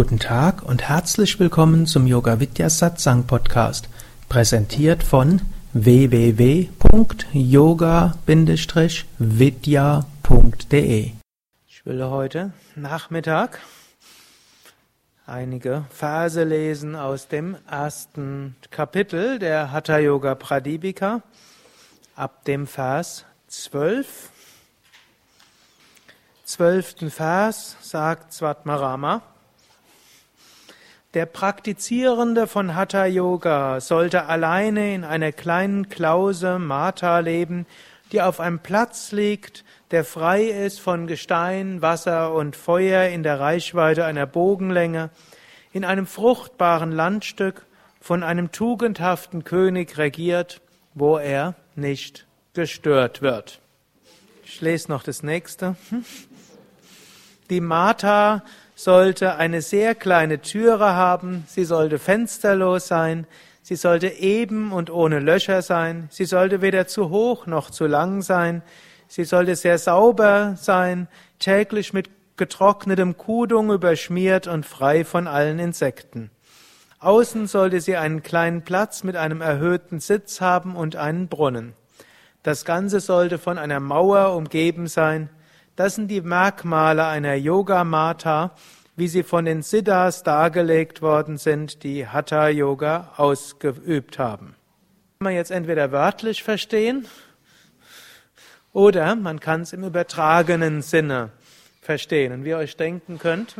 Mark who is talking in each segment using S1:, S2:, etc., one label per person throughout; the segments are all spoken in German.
S1: Guten Tag und herzlich willkommen zum Yoga Vidya Satsang Podcast, präsentiert von www.yoga-vidya.de. Ich will heute Nachmittag einige Verse lesen aus dem ersten Kapitel der Hatha Yoga Pradipika ab dem Vers 12. Zwölften Vers sagt Svatmarama, der Praktizierende von Hatha Yoga sollte alleine in einer kleinen Klause Mata leben, die auf einem Platz liegt, der frei ist von Gestein, Wasser und Feuer in der Reichweite einer Bogenlänge, in einem fruchtbaren Landstück, von einem tugendhaften König regiert, wo er nicht gestört wird. Ich lese noch das nächste. Die Mata sollte eine sehr kleine Türe haben, sie sollte fensterlos sein, sie sollte eben und ohne Löcher sein, sie sollte weder zu hoch noch zu lang sein, sie sollte sehr sauber sein, täglich mit getrocknetem Kudung überschmiert und frei von allen Insekten. Außen sollte sie einen kleinen Platz mit einem erhöhten Sitz haben und einen Brunnen. Das Ganze sollte von einer Mauer umgeben sein, das sind die Merkmale einer Yoga-Mata, wie sie von den Siddhas dargelegt worden sind, die Hatha-Yoga ausgeübt haben. Kann man jetzt entweder wörtlich verstehen oder man kann es im übertragenen Sinne verstehen. Und wie ihr euch denken könnt,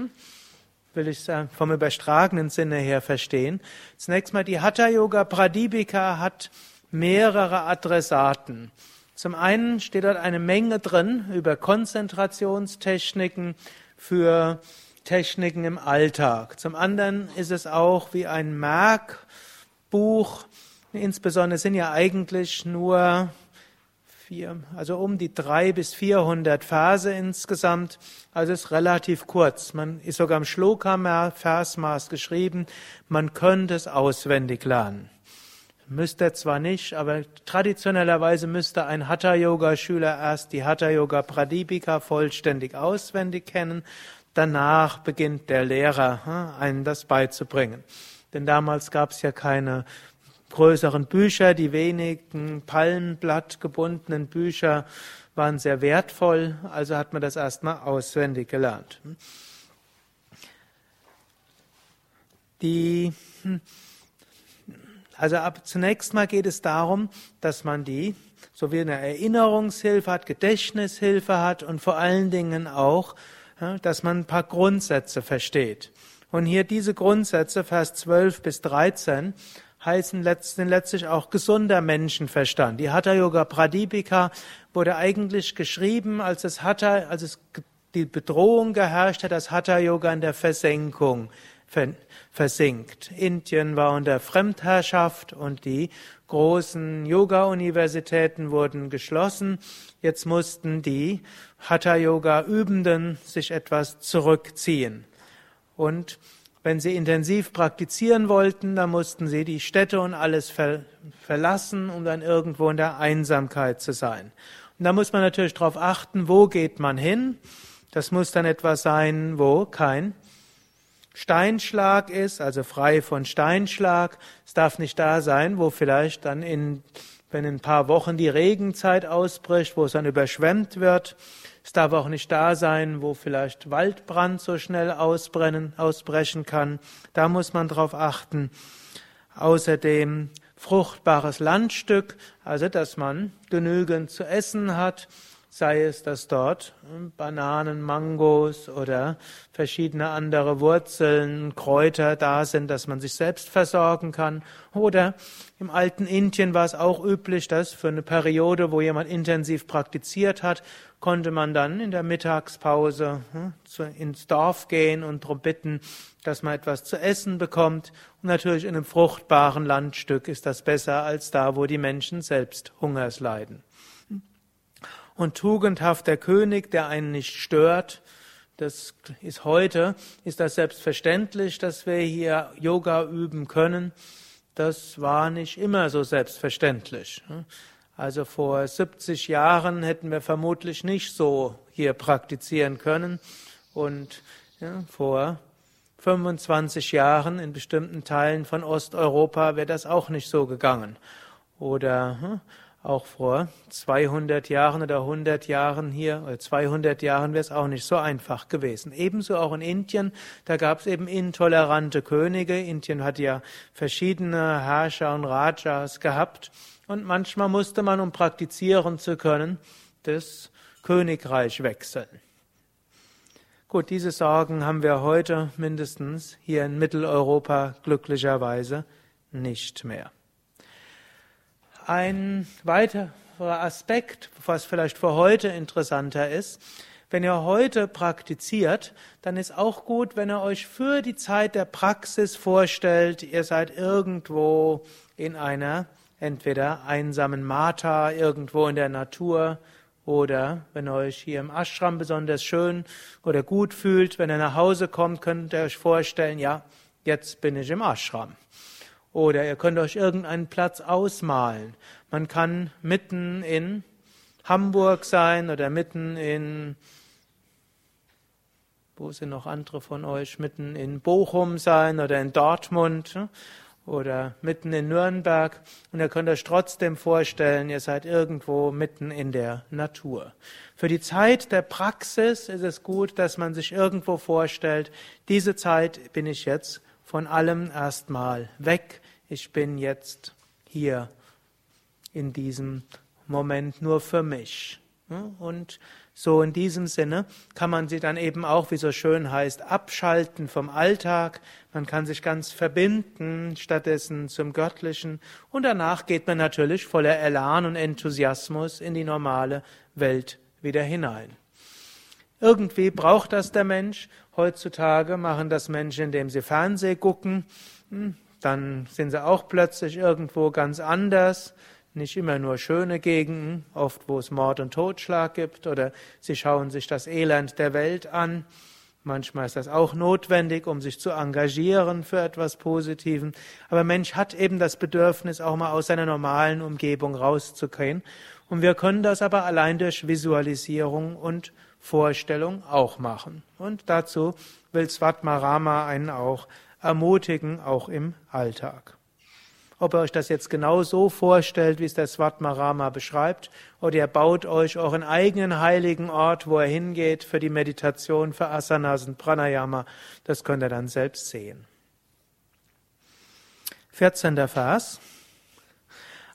S1: will ich es vom übertragenen Sinne her verstehen. Zunächst mal, die Hatha-Yoga Pradipika hat mehrere Adressaten. Zum einen steht dort eine Menge drin über Konzentrationstechniken für Techniken im Alltag. Zum anderen ist es auch wie ein Merkbuch. Insbesondere sind ja eigentlich nur vier, also um die drei bis vierhundert Verse insgesamt. Also ist relativ kurz. Man ist sogar im Shloka-Versmaß geschrieben. Man könnte es auswendig lernen. Müsste er zwar nicht, aber traditionellerweise müsste ein Hatha-Yoga-Schüler erst die Hatha-Yoga Pradipika vollständig auswendig kennen. Danach beginnt der Lehrer, hm, einen das beizubringen. Denn damals gab es ja keine größeren Bücher, die wenigen Palmenblatt gebundenen Bücher waren sehr wertvoll, also hat man das erstmal auswendig gelernt. Die hm, also ab, zunächst mal geht es darum, dass man die, so wie eine Erinnerungshilfe hat, Gedächtnishilfe hat und vor allen Dingen auch, dass man ein paar Grundsätze versteht. Und hier diese Grundsätze, Vers 12 bis 13, heißen letztlich auch gesunder Menschenverstand. Die Hatha Yoga Pradipika wurde eigentlich geschrieben, als es Hatha, als es die Bedrohung geherrscht hat, dass Hatha Yoga in der Versenkung versinkt. Indien war unter Fremdherrschaft und die großen Yoga-Universitäten wurden geschlossen. Jetzt mussten die Hatha-Yoga-Übenden sich etwas zurückziehen. Und wenn sie intensiv praktizieren wollten, dann mussten sie die Städte und alles ver verlassen, um dann irgendwo in der Einsamkeit zu sein. Und da muss man natürlich darauf achten, wo geht man hin. Das muss dann etwas sein, wo kein Steinschlag ist, also frei von Steinschlag. Es darf nicht da sein, wo vielleicht dann in, wenn in ein paar Wochen die Regenzeit ausbricht, wo es dann überschwemmt wird. Es darf auch nicht da sein, wo vielleicht Waldbrand so schnell ausbrennen, ausbrechen kann. Da muss man drauf achten. Außerdem fruchtbares Landstück, also dass man genügend zu essen hat, sei es, dass dort hm, Bananen, Mangos oder verschiedene andere Wurzeln, Kräuter da sind, dass man sich selbst versorgen kann. Oder im alten Indien war es auch üblich, dass für eine Periode, wo jemand intensiv praktiziert hat, konnte man dann in der Mittagspause hm, ins Dorf gehen und darum bitten, dass man etwas zu essen bekommt. Und natürlich in einem fruchtbaren Landstück ist das besser als da, wo die Menschen selbst Hungers leiden und tugendhafter König, der einen nicht stört. Das ist heute, ist das selbstverständlich, dass wir hier Yoga üben können. Das war nicht immer so selbstverständlich. Also vor 70 Jahren hätten wir vermutlich nicht so hier praktizieren können. Und ja, vor 25 Jahren in bestimmten Teilen von Osteuropa wäre das auch nicht so gegangen. Oder hm, auch vor 200 Jahren oder 100 Jahren hier, oder 200 Jahren wäre es auch nicht so einfach gewesen. Ebenso auch in Indien, da gab es eben intolerante Könige. Indien hat ja verschiedene Herrscher und Rajas gehabt. Und manchmal musste man, um praktizieren zu können, das Königreich wechseln. Gut, diese Sorgen haben wir heute mindestens hier in Mitteleuropa glücklicherweise nicht mehr. Ein weiterer Aspekt, was vielleicht für heute interessanter ist, wenn ihr heute praktiziert, dann ist auch gut, wenn ihr euch für die Zeit der Praxis vorstellt, ihr seid irgendwo in einer entweder einsamen Mata, irgendwo in der Natur, oder wenn ihr euch hier im Ashram besonders schön oder gut fühlt, wenn ihr nach Hause kommt, könnt ihr euch vorstellen, ja, jetzt bin ich im Ashram. Oder ihr könnt euch irgendeinen Platz ausmalen. Man kann mitten in Hamburg sein oder mitten in, wo sind noch andere von euch, mitten in Bochum sein oder in Dortmund oder mitten in Nürnberg. Und ihr könnt euch trotzdem vorstellen, ihr seid irgendwo mitten in der Natur. Für die Zeit der Praxis ist es gut, dass man sich irgendwo vorstellt, diese Zeit bin ich jetzt von allem erstmal weg. Ich bin jetzt hier in diesem Moment nur für mich. Und so in diesem Sinne kann man sie dann eben auch, wie so schön heißt, abschalten vom Alltag. Man kann sich ganz verbinden, stattdessen zum Göttlichen. Und danach geht man natürlich voller Elan und Enthusiasmus in die normale Welt wieder hinein. Irgendwie braucht das der Mensch. Heutzutage machen das Menschen, indem sie Fernseh gucken. Hm, dann sind sie auch plötzlich irgendwo ganz anders. Nicht immer nur schöne Gegenden, oft wo es Mord und Totschlag gibt, oder sie schauen sich das Elend der Welt an. Manchmal ist das auch notwendig, um sich zu engagieren für etwas Positiven. Aber Mensch hat eben das Bedürfnis, auch mal aus seiner normalen Umgebung rauszugehen. Und wir können das aber allein durch Visualisierung und Vorstellung auch machen. Und dazu will Svatmarama einen auch ermutigen, auch im Alltag. Ob ihr euch das jetzt genau so vorstellt, wie es der Svatmarama beschreibt, oder ihr baut euch euren eigenen heiligen Ort, wo er hingeht für die Meditation, für Asanas und Pranayama, das könnt ihr dann selbst sehen. 14. Vers.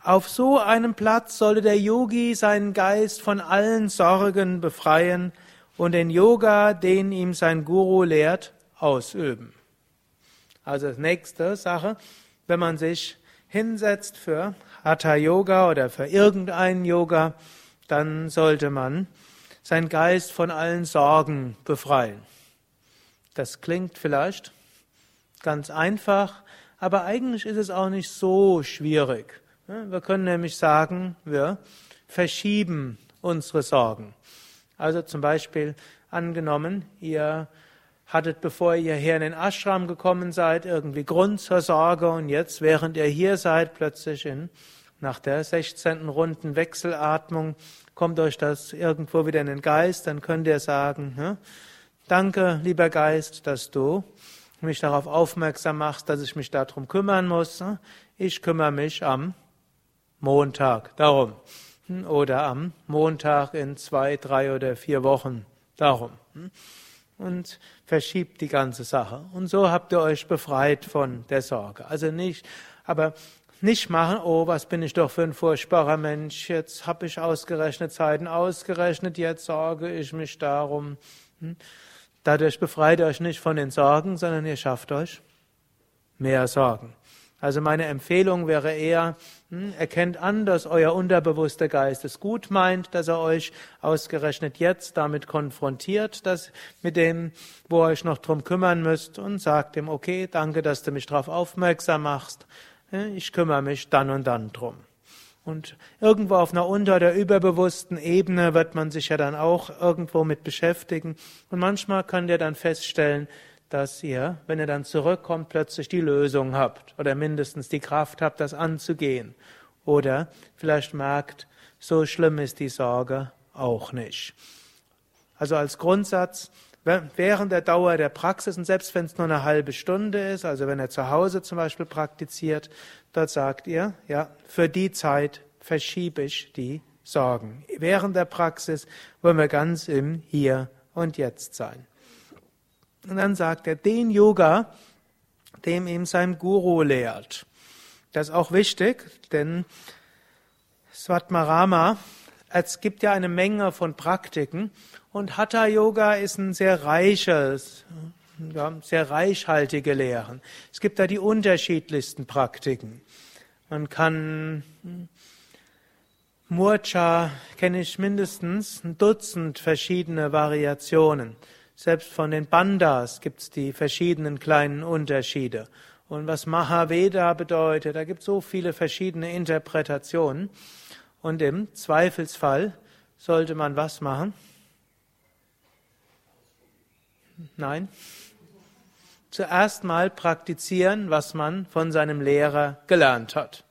S1: Auf so einem Platz solle der Yogi seinen Geist von allen Sorgen befreien und den Yoga, den ihm sein Guru lehrt, ausüben. Also das nächste Sache, wenn man sich hinsetzt für Hatha Yoga oder für irgendeinen Yoga, dann sollte man seinen Geist von allen Sorgen befreien. Das klingt vielleicht ganz einfach, aber eigentlich ist es auch nicht so schwierig. Wir können nämlich sagen, wir verschieben unsere Sorgen. Also zum Beispiel angenommen, ihr hattet, bevor ihr hier in den Ashram gekommen seid, irgendwie Grund zur Sorge und jetzt, während ihr hier seid, plötzlich in, nach der 16. Runden Wechselatmung, kommt euch das irgendwo wieder in den Geist, dann könnt ihr sagen, danke, lieber Geist, dass du mich darauf aufmerksam machst, dass ich mich darum kümmern muss. Ich kümmere mich am Montag darum. Oder am Montag in zwei, drei oder vier Wochen darum. Und verschiebt die ganze Sache. Und so habt ihr euch befreit von der Sorge. Also nicht, aber nicht machen, oh, was bin ich doch für ein furchtbarer Mensch, jetzt habe ich ausgerechnet Zeiten ausgerechnet, jetzt sorge ich mich darum. Hm? Dadurch befreit ihr euch nicht von den Sorgen, sondern ihr schafft euch mehr Sorgen. Also meine Empfehlung wäre eher, hm, erkennt an, dass euer unterbewusster Geist es gut meint, dass er euch ausgerechnet jetzt damit konfrontiert, dass mit dem, wo ihr euch noch drum kümmern müsst und sagt ihm, okay, danke, dass du mich darauf aufmerksam machst. Ich kümmere mich dann und dann drum. Und irgendwo auf einer unter- oder überbewussten Ebene wird man sich ja dann auch irgendwo mit beschäftigen. Und manchmal könnt ihr dann feststellen, dass ihr, wenn ihr dann zurückkommt, plötzlich die Lösung habt oder mindestens die Kraft habt, das anzugehen. Oder vielleicht merkt, so schlimm ist die Sorge auch nicht. Also als Grundsatz, während der Dauer der Praxis und selbst wenn es nur eine halbe Stunde ist, also wenn er zu Hause zum Beispiel praktiziert, dort sagt ihr, ja, für die Zeit verschiebe ich die Sorgen. Während der Praxis wollen wir ganz im Hier und Jetzt sein. Und dann sagt er, den Yoga, dem ihm sein Guru lehrt. Das ist auch wichtig, denn Svatmarama, es gibt ja eine Menge von Praktiken und Hatha Yoga ist ein sehr reiches, ja, sehr reichhaltige Lehren. Es gibt da die unterschiedlichsten Praktiken. Man kann Murcha kenne ich mindestens ein Dutzend verschiedene Variationen. Selbst von den Bandas gibt es die verschiedenen kleinen Unterschiede. Und was Mahaveda bedeutet, da gibt es so viele verschiedene Interpretationen. Und im Zweifelsfall sollte man was machen? Nein. Zuerst mal praktizieren, was man von seinem Lehrer gelernt hat.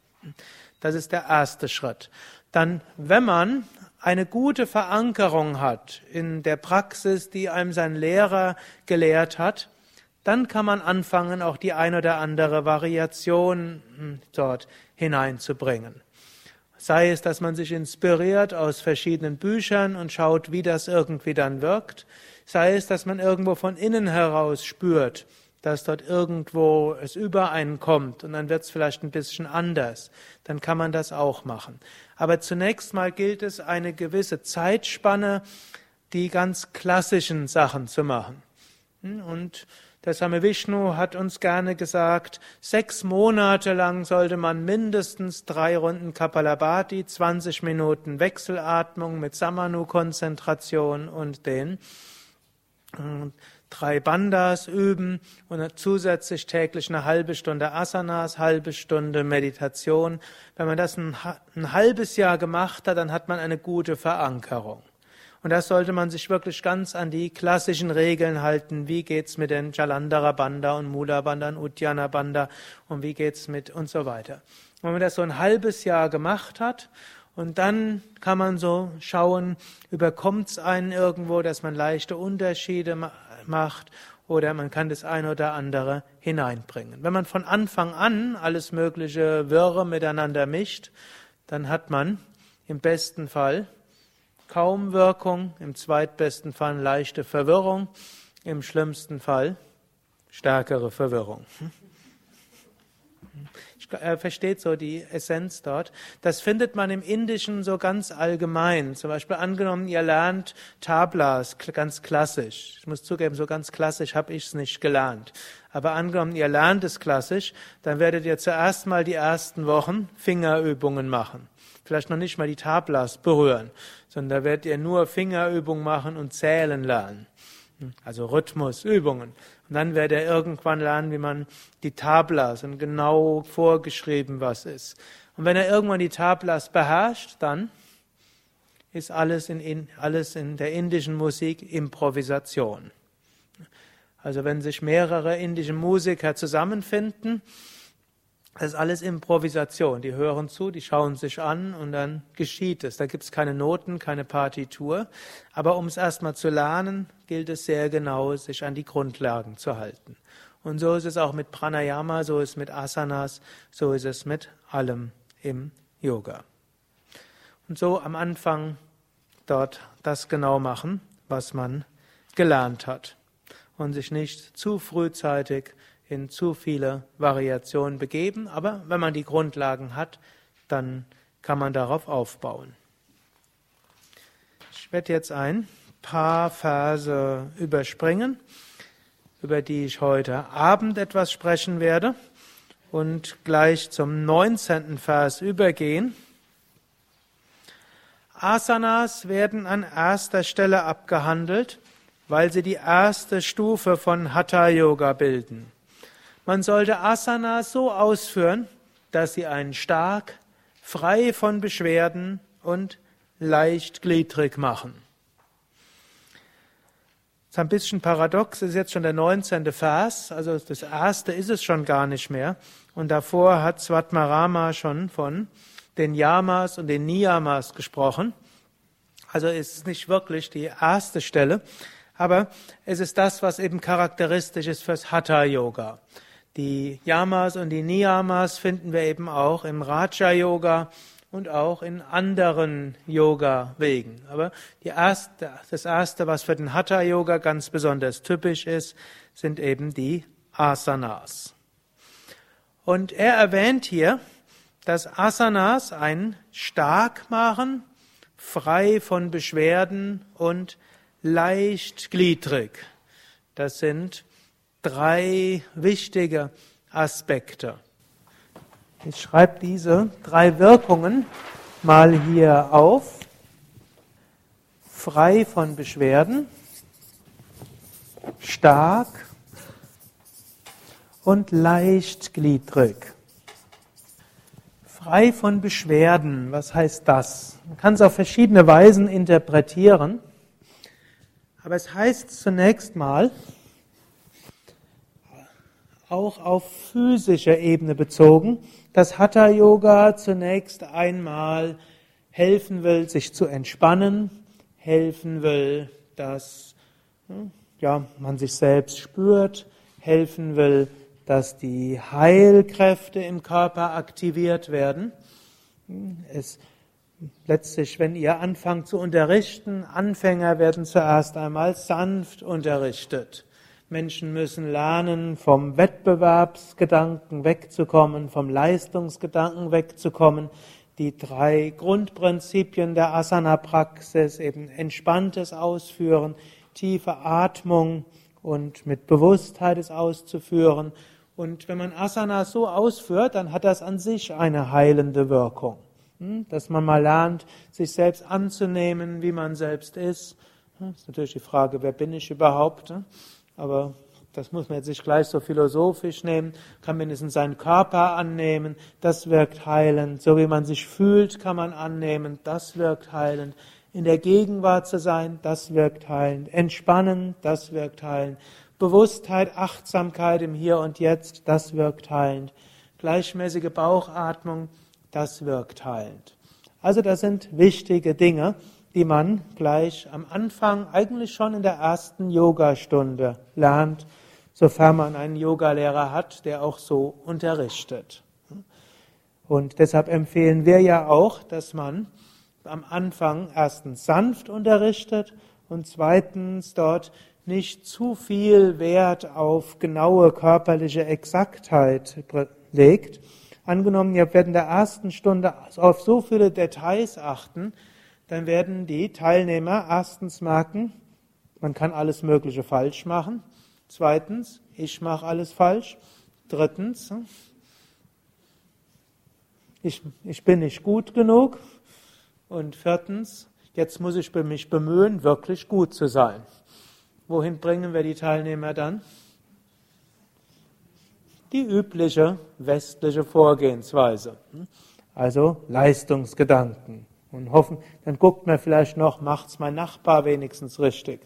S1: Das ist der erste Schritt. Dann, wenn man eine gute Verankerung hat in der Praxis, die einem sein Lehrer gelehrt hat, dann kann man anfangen, auch die ein oder andere Variation hm, dort hineinzubringen. Sei es, dass man sich inspiriert aus verschiedenen Büchern und schaut, wie das irgendwie dann wirkt, sei es, dass man irgendwo von innen heraus spürt, dass dort irgendwo es übereinkommt und dann wird es vielleicht ein bisschen anders, dann kann man das auch machen. Aber zunächst mal gilt es, eine gewisse Zeitspanne, die ganz klassischen Sachen zu machen. Hm, und der Same Vishnu hat uns gerne gesagt, sechs Monate lang sollte man mindestens drei Runden Kapalabhati, 20 Minuten Wechselatmung mit Samanu-Konzentration und den drei Bandas üben und zusätzlich täglich eine halbe Stunde Asanas, halbe Stunde Meditation. Wenn man das ein, ein halbes Jahr gemacht hat, dann hat man eine gute Verankerung. Und da sollte man sich wirklich ganz an die klassischen Regeln halten. Wie geht's mit den Jalandhara Banda und Mula Banda und Uddiyana Banda und wie geht's mit und so weiter. Wenn man das so ein halbes Jahr gemacht hat und dann kann man so schauen, überkommt's einen irgendwo, dass man leichte Unterschiede macht oder man kann das eine oder andere hineinbringen. Wenn man von Anfang an alles mögliche Wirre miteinander mischt, dann hat man im besten Fall kaum Wirkung, im zweitbesten Fall leichte Verwirrung, im schlimmsten Fall stärkere Verwirrung. Er versteht so die Essenz dort. Das findet man im Indischen so ganz allgemein. Zum Beispiel angenommen, ihr lernt Tablas ganz klassisch. Ich muss zugeben, so ganz klassisch habe ich es nicht gelernt. Aber angenommen, ihr lernt es klassisch, dann werdet ihr zuerst mal die ersten Wochen Fingerübungen machen vielleicht noch nicht mal die Tablas berühren, sondern da werdet ihr nur Fingerübungen machen und zählen lernen. Also Rhythmusübungen. Und dann werdet ihr irgendwann lernen, wie man die Tablas und genau vorgeschrieben was ist. Und wenn er irgendwann die Tablas beherrscht, dann ist alles in, alles in der indischen Musik Improvisation. Also wenn sich mehrere indische Musiker zusammenfinden, das ist alles Improvisation. Die hören zu, die schauen sich an und dann geschieht es. Da gibt es keine Noten, keine Partitur. Aber um es erstmal zu lernen, gilt es sehr genau, sich an die Grundlagen zu halten. Und so ist es auch mit Pranayama, so ist es mit Asanas, so ist es mit allem im Yoga. Und so am Anfang dort das genau machen, was man gelernt hat. Und sich nicht zu frühzeitig in zu viele Variationen begeben, aber wenn man die Grundlagen hat, dann kann man darauf aufbauen. Ich werde jetzt ein paar Verse überspringen, über die ich heute Abend etwas sprechen werde und gleich zum 19. Vers übergehen. Asanas werden an erster Stelle abgehandelt, weil sie die erste Stufe von Hatha Yoga bilden. Man sollte Asanas so ausführen, dass sie einen stark, frei von Beschwerden und leicht gliedrig machen. Das ist ein bisschen paradox, das ist jetzt schon der 19. Vers, also das erste ist es schon gar nicht mehr. Und davor hat Svatmarama schon von den Yamas und den Niyamas gesprochen. Also ist es nicht wirklich die erste Stelle, Aber es ist das, was eben charakteristisch ist fürs Hatha Yoga. Die Yamas und die Niyamas finden wir eben auch im Raja Yoga und auch in anderen Yoga-Wegen. Aber erste, das erste, was für den Hatha Yoga ganz besonders typisch ist, sind eben die Asanas. Und er erwähnt hier, dass Asanas ein stark machen, frei von Beschwerden und leicht gliedrig. Das sind drei wichtige Aspekte. Ich schreibe diese drei Wirkungen mal hier auf. Frei von Beschwerden, stark und leichtgliedrig. Frei von Beschwerden, was heißt das? Man kann es auf verschiedene Weisen interpretieren, aber es heißt zunächst mal, auch auf physischer Ebene bezogen, dass Hatha Yoga zunächst einmal helfen will, sich zu entspannen, helfen will, dass ja, man sich selbst spürt, helfen will, dass die Heilkräfte im Körper aktiviert werden. Es letztlich, wenn ihr anfangt zu unterrichten, Anfänger werden zuerst einmal sanft unterrichtet. Menschen müssen lernen, vom Wettbewerbsgedanken wegzukommen, vom Leistungsgedanken wegzukommen. Die drei Grundprinzipien der Asana-Praxis, eben entspanntes Ausführen, tiefe Atmung und mit Bewusstheit es auszuführen und wenn man Asana so ausführt, dann hat das an sich eine heilende Wirkung. Hm? Dass man mal lernt, sich selbst anzunehmen, wie man selbst ist. Das hm? ist natürlich die Frage, wer bin ich überhaupt? Aber das muss man jetzt nicht gleich so philosophisch nehmen, kann mindestens seinen Körper annehmen, das wirkt heilend. So wie man sich fühlt, kann man annehmen, das wirkt heilend. In der Gegenwart zu sein, das wirkt heilend. Entspannen, das wirkt heilend. Bewusstheit, Achtsamkeit im Hier und Jetzt, das wirkt heilend. Gleichmäßige Bauchatmung, das wirkt heilend. Also das sind wichtige Dinge, die man gleich am Anfang, eigentlich schon in der ersten Yogastunde lernt, sofern man einen Yogalehrer hat, der auch so unterrichtet. Und deshalb empfehlen wir ja auch, dass man am Anfang erstens sanft unterrichtet und zweitens dort nicht zu viel Wert auf genaue körperliche Exaktheit legt. Angenommen, ihr werdet in der ersten Stunde auf so viele Details achten, dann werden die Teilnehmer erstens merken, man kann alles Mögliche falsch machen. Zweitens, ich mache alles falsch. Drittens, ich, ich bin nicht gut genug. Und viertens, jetzt muss ich mich bemühen, wirklich gut zu sein. Wohin bringen wir die Teilnehmer dann? Die übliche westliche Vorgehensweise. Also Leistungsgedanken. Und hoffen, dann guckt man vielleicht noch, macht's mein Nachbar wenigstens richtig.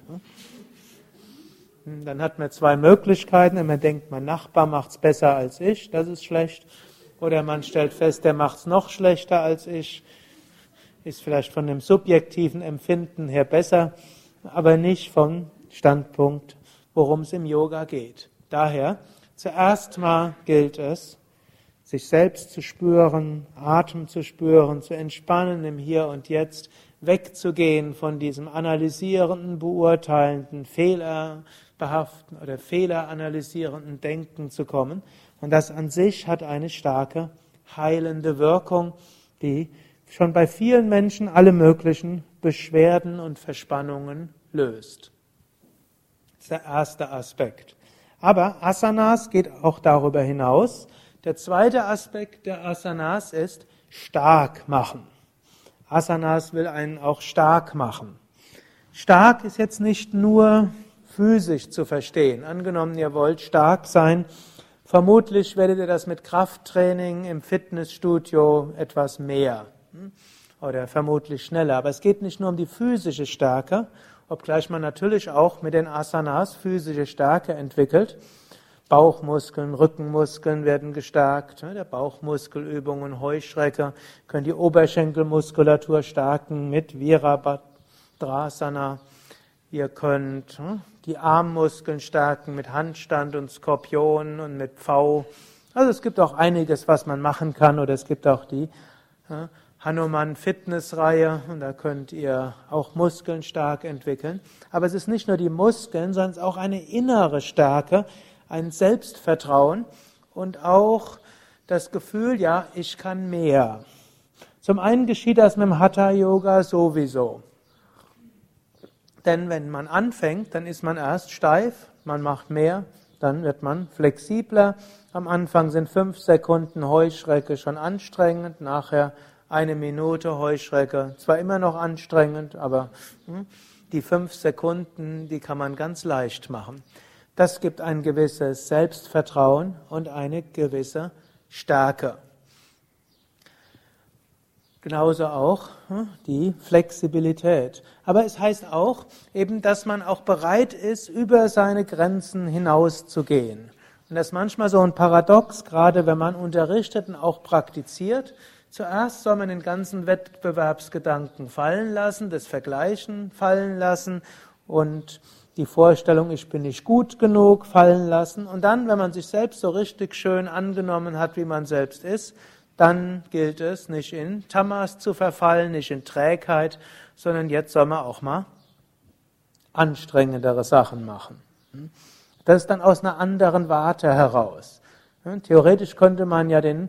S1: Dann hat man zwei Möglichkeiten. Man denkt, mein Nachbar macht's besser als ich, das ist schlecht. Oder man stellt fest, der macht's noch schlechter als ich. Ist vielleicht von dem subjektiven Empfinden her besser, aber nicht vom Standpunkt, worum es im Yoga geht. Daher, zuerst mal gilt es, sich selbst zu spüren, Atem zu spüren, zu entspannen im Hier und Jetzt, wegzugehen von diesem analysierenden, beurteilenden, fehlerbehaften oder fehleranalysierenden Denken zu kommen. Und das an sich hat eine starke heilende Wirkung, die schon bei vielen Menschen alle möglichen Beschwerden und Verspannungen löst ist der erste Aspekt. Aber Asanas geht auch darüber hinaus. Der zweite Aspekt der Asanas ist stark machen. Asanas will einen auch stark machen. Stark ist jetzt nicht nur physisch zu verstehen. Angenommen, ihr wollt stark sein, vermutlich werdet ihr das mit Krafttraining im Fitnessstudio etwas mehr hm? oder vermutlich schneller. Aber es geht nicht nur um die physische Stärke, obgleich man natürlich auch mit den Asanas physische Stärke entwickelt. Bauchmuskeln, Rückenmuskeln werden gestärkt. Der Bauchmuskelübungen, Heuschrecke können die Oberschenkelmuskulatur stärken mit Virabhadrasana. Ihr könnt hm, die Armmuskeln stärken mit Handstand und Skorpion und mit V. Also es gibt auch einiges, was man machen kann. Oder es gibt auch die ja, Hanuman Fitness-Reihe und da könnt ihr auch Muskeln stark entwickeln. Aber es ist nicht nur die Muskeln, sondern es ist auch eine innere Stärke, ein Selbstvertrauen und auch das Gefühl, ja, ich kann mehr. Zum einen geschieht das mit dem Hatha Yoga sowieso. Denn wenn man anfängt, dann ist man erst steif, man macht mehr, dann wird man flexibler. Am Anfang sind fünf Sekunden Heuschrecke schon anstrengend, nachher eine Minute Heuschrecke, zwar immer noch anstrengend, aber hm, die fünf Sekunden, die kann man ganz leicht machen. Das gibt ein gewisses Selbstvertrauen und eine gewisse Stärke. Genauso auch hm, die Flexibilität. Aber es heißt auch eben, dass man auch bereit ist, über seine Grenzen hinauszugehen. Und das ist manchmal so ein Paradox, gerade wenn man unterrichtet und auch praktiziert. Zuerst soll man den ganzen Wettbewerbsgedanken fallen lassen, das Vergleichen fallen lassen und die Vorstellung, ich bin nicht gut genug, fallen lassen. Und dann, wenn man sich selbst so richtig schön angenommen hat, wie man selbst ist, dann gilt es, nicht in Tamas zu verfallen, nicht in Trägheit, sondern jetzt soll man auch mal anstrengendere Sachen machen. Das ist dann aus einer anderen Warte heraus. Theoretisch könnte man ja den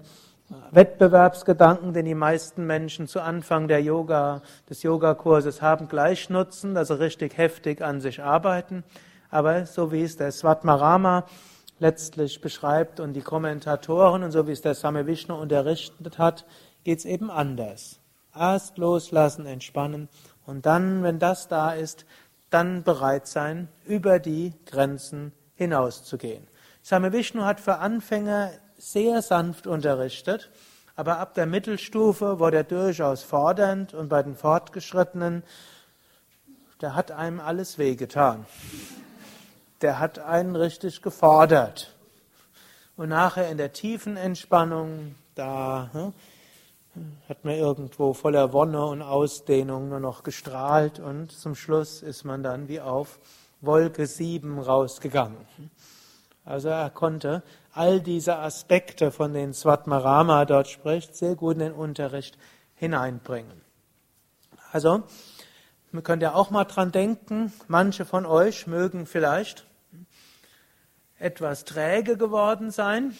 S1: Wettbewerbsgedanken, den die meisten Menschen zu Anfang der Yoga, des Yogakurses haben, gleich nutzen, also richtig heftig an sich arbeiten. Aber so wie es der Svatmarama letztlich beschreibt und die Kommentatoren und so wie es der Same Vishnu unterrichtet hat, geht es eben anders. Erst loslassen, entspannen und dann, wenn das da ist, dann bereit sein, über die Grenzen hinauszugehen. Same Vishnu hat für Anfänger sehr sanft unterrichtet, aber ab der Mittelstufe wurde er durchaus fordernd und bei den Fortgeschrittenen, der hat einem alles wehgetan der hat einen richtig gefordert. Und nachher in der tiefen Entspannung, da hm, hat man irgendwo voller Wonne und Ausdehnung nur noch gestrahlt und zum Schluss ist man dann wie auf Wolke 7 rausgegangen. Also er konnte all diese Aspekte, von denen Swatmarama dort spricht, sehr gut in den Unterricht hineinbringen. Also, man könnte ja auch mal dran denken, manche von euch mögen vielleicht etwas träge geworden sein.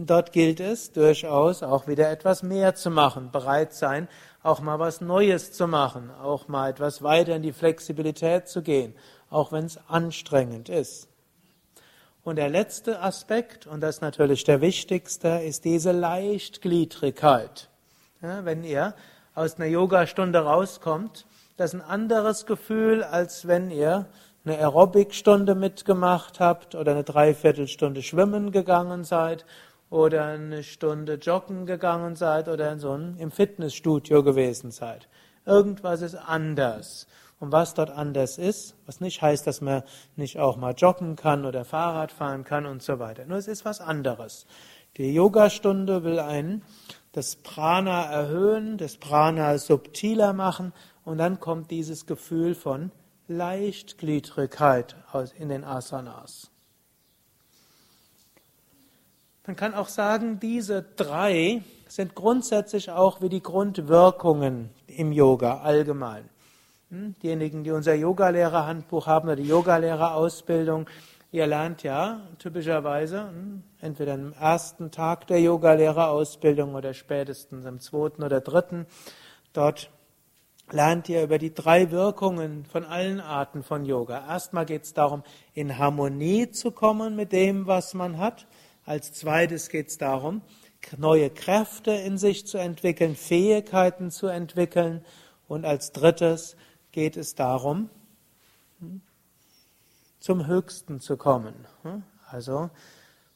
S1: Und dort gilt es durchaus auch wieder etwas mehr zu machen, bereit sein, auch mal was Neues zu machen, auch mal etwas weiter in die Flexibilität zu gehen, auch wenn es anstrengend ist. Und der letzte Aspekt, und das ist natürlich der wichtigste, ist diese Leichtgliedrigkeit. Ja, wenn ihr aus einer Yogastunde rauskommt, das ist ein anderes Gefühl, als wenn ihr eine Aerobic-Stunde mitgemacht habt oder eine Dreiviertelstunde schwimmen gegangen seid oder eine Stunde joggen gegangen seid oder in so einem, im Fitnessstudio gewesen seid. Irgendwas ist anders. Und was dort anders ist, was nicht heißt, dass man nicht auch mal joggen kann oder Fahrrad fahren kann und so weiter. Nur es ist was anderes. Die Yogastunde will einen das Prana erhöhen, das Prana subtiler machen und dann kommt dieses Gefühl von Leichtgliedrigkeit in den Asanas. Man kann auch sagen, diese drei sind grundsätzlich auch wie die Grundwirkungen im Yoga allgemein. Hm, diejenigen, die unser Yogalehrerhandbuch haben oder die Yogalehrerausbildung, ihr lernt ja typischerweise hm, entweder am ersten Tag der Yogalehrerausbildung oder spätestens am zweiten oder dritten dort lernt ihr über die drei Wirkungen von allen Arten von Yoga. Erstmal geht es darum, in Harmonie zu kommen mit dem, was man hat. Als zweites geht es darum, neue Kräfte in sich zu entwickeln, Fähigkeiten zu entwickeln. Und als drittes geht es darum, hm, zum Höchsten zu kommen. Hm, also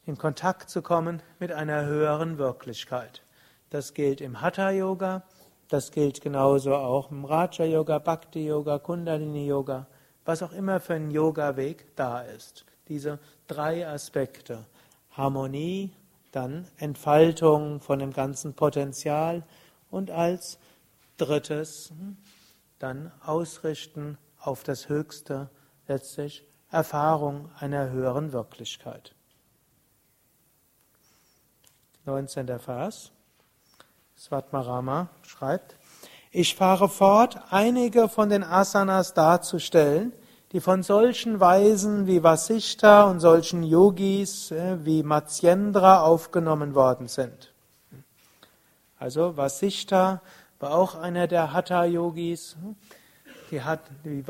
S1: in Kontakt zu kommen mit einer höheren Wirklichkeit. Das gilt im Hatha Yoga, das gilt genauso auch im Raja Yoga, Bhakti Yoga, Kundalini Yoga, was auch immer für ein Yoga-Weg da ist. Diese drei Aspekte. Harmonie, dann Entfaltung von dem ganzen Potenzial und als drittes dann ausrichten auf das Höchste, letztlich Erfahrung einer höheren Wirklichkeit. 19. Vers. Svatmarama schreibt, ich fahre fort, einige von den Asanas darzustellen, die von solchen Weisen wie Vasishta und solchen Yogis äh, wie Matsyendra aufgenommen worden sind. Also Vasishta war auch einer der Hatha-Yogis. Die hat, die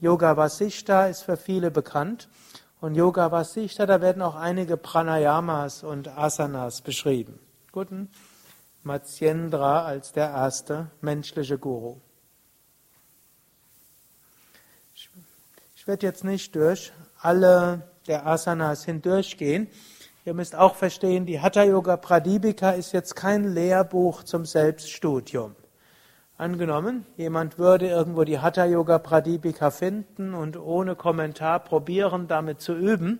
S1: Yoga Vasishta ist für viele bekannt. Und Yoga Vasishta, da werden auch einige Pranayamas und Asanas beschrieben. Guten. Matsyendra als der erste menschliche Guru. Ich werde jetzt nicht durch alle der Asanas hindurchgehen. Ihr müsst auch verstehen, die Hatha Yoga Pradipika ist jetzt kein Lehrbuch zum Selbststudium. Angenommen, jemand würde irgendwo die Hatha Yoga Pradipika finden und ohne Kommentar probieren, damit zu üben.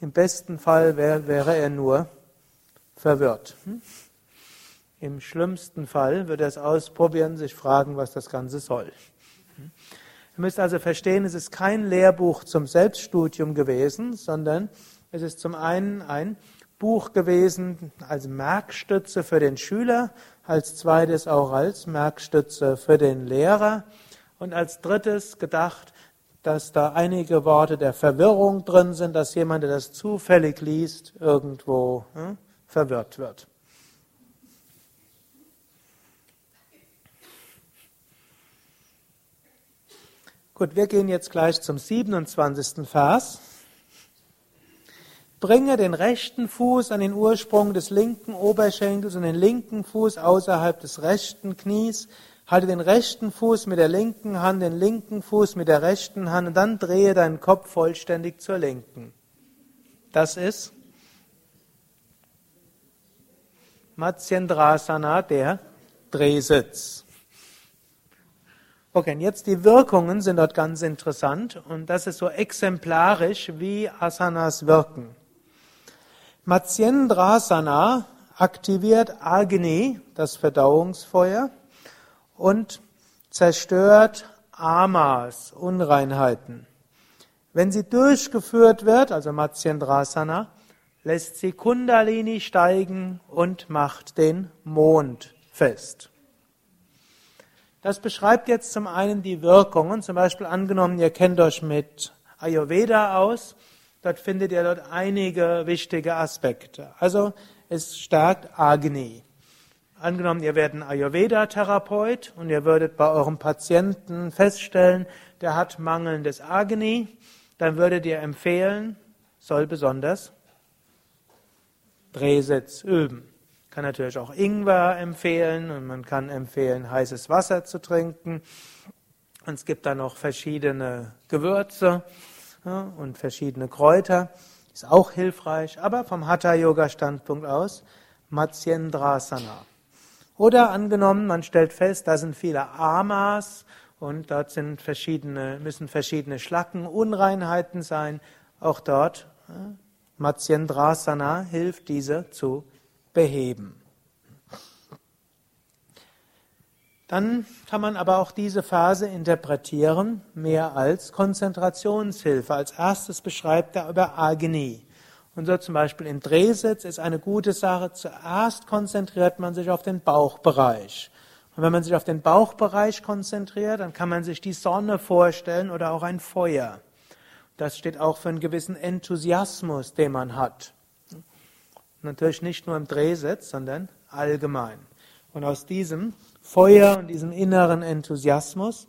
S1: Im besten Fall wär, wäre er nur verwirrt. Hm? Im schlimmsten Fall wird er es ausprobieren, sich fragen, was das Ganze soll. Ihr müsst also verstehen, es ist kein Lehrbuch zum Selbststudium gewesen, sondern es ist zum einen ein Buch gewesen als Merkstütze für den Schüler, als zweites auch als Merkstütze für den Lehrer und als drittes gedacht, dass da einige Worte der Verwirrung drin sind, dass jemand, der das zufällig liest, irgendwo hm, verwirrt wird. Gut, wir gehen jetzt gleich zum 27. Vers. Bringe den rechten Fuß an den Ursprung des linken Oberschenkels und den linken Fuß außerhalb des rechten Knies. Halte den rechten Fuß mit der linken Hand, den linken Fuß mit der rechten Hand und dann drehe deinen Kopf vollständig zur linken. Das ist Matsyendrasana, der Drehsitz. Okay, und jetzt die Wirkungen sind dort ganz interessant und das ist so exemplarisch, wie Asanas wirken. Matsyendrasana aktiviert Agni, das Verdauungsfeuer, und zerstört Amas, Unreinheiten. Wenn sie durchgeführt wird, also Matsyendrasana, lässt sie Kundalini steigen und macht den Mond fest. Das beschreibt jetzt zum einen die Wirkungen, zum Beispiel angenommen, ihr kennt euch mit Ayurveda aus, dort findet ihr dort einige wichtige Aspekte. Also es stärkt Agni. Angenommen, ihr werdet ein Ayurveda-Therapeut und ihr würdet bei eurem Patienten feststellen, der hat mangelndes Agni, dann würdet ihr empfehlen, soll besonders Drehsitz üben kann natürlich auch Ingwer empfehlen und man kann empfehlen, heißes Wasser zu trinken. Und es gibt dann noch verschiedene Gewürze ja, und verschiedene Kräuter. Ist auch hilfreich, aber vom Hatha-Yoga-Standpunkt aus Matsyendrasana. Oder angenommen, man stellt fest, da sind viele Amas und dort sind verschiedene, müssen verschiedene Schlacken, Unreinheiten sein. Auch dort Matsyendrasana hilft, diese zu beheben. Dann kann man aber auch diese Phase interpretieren mehr als Konzentrationshilfe. Als erstes beschreibt er über Agni. Und so zum Beispiel im Drehsitz ist eine gute Sache. Zuerst konzentriert man sich auf den Bauchbereich. Und wenn man sich auf den Bauchbereich konzentriert, dann kann man sich die Sonne vorstellen oder auch ein Feuer. Das steht auch für einen gewissen Enthusiasmus, den man hat. Natürlich nicht nur im Drehsitz, sondern allgemein. Und aus diesem Feuer und diesem inneren Enthusiasmus,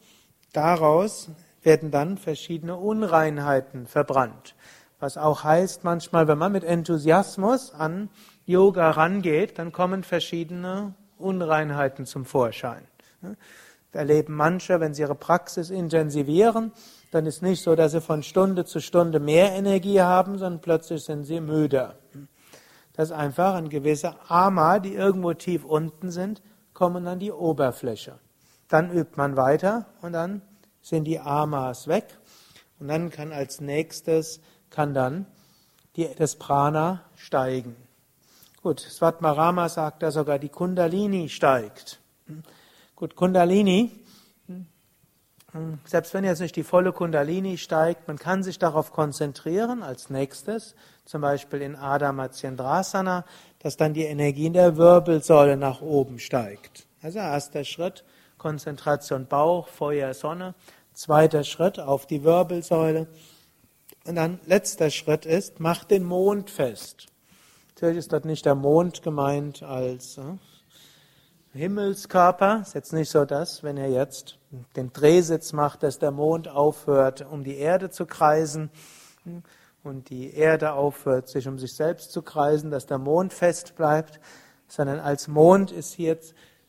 S1: daraus werden dann verschiedene Unreinheiten verbrannt. Was auch heißt, manchmal, wenn man mit Enthusiasmus an Yoga rangeht, dann kommen verschiedene Unreinheiten zum Vorschein. Da erleben manche, wenn sie ihre Praxis intensivieren, dann ist nicht so, dass sie von Stunde zu Stunde mehr Energie haben, sondern plötzlich sind sie müder. Das ist einfach ein gewisser Ama, die irgendwo tief unten sind, kommen an die Oberfläche. Dann übt man weiter und dann sind die Amas weg. Und dann kann als nächstes, kann dann die, das Prana steigen. Gut, Svatmarama sagt da sogar, die Kundalini steigt. Gut, Kundalini selbst wenn jetzt nicht die volle Kundalini steigt, man kann sich darauf konzentrieren als nächstes, zum Beispiel in Adha Matsyendrasana, dass dann die Energie in der Wirbelsäule nach oben steigt. Also erster Schritt, Konzentration Bauch, Feuer, Sonne. Zweiter Schritt auf die Wirbelsäule. Und dann letzter Schritt ist, mach den Mond fest. Natürlich ist dort nicht der Mond gemeint als äh, Himmelskörper. Ist jetzt nicht so, dass, wenn er jetzt den Drehsitz macht, dass der Mond aufhört, um die Erde zu kreisen und die Erde aufhört, sich um sich selbst zu kreisen, dass der Mond fest bleibt, sondern als Mond ist hier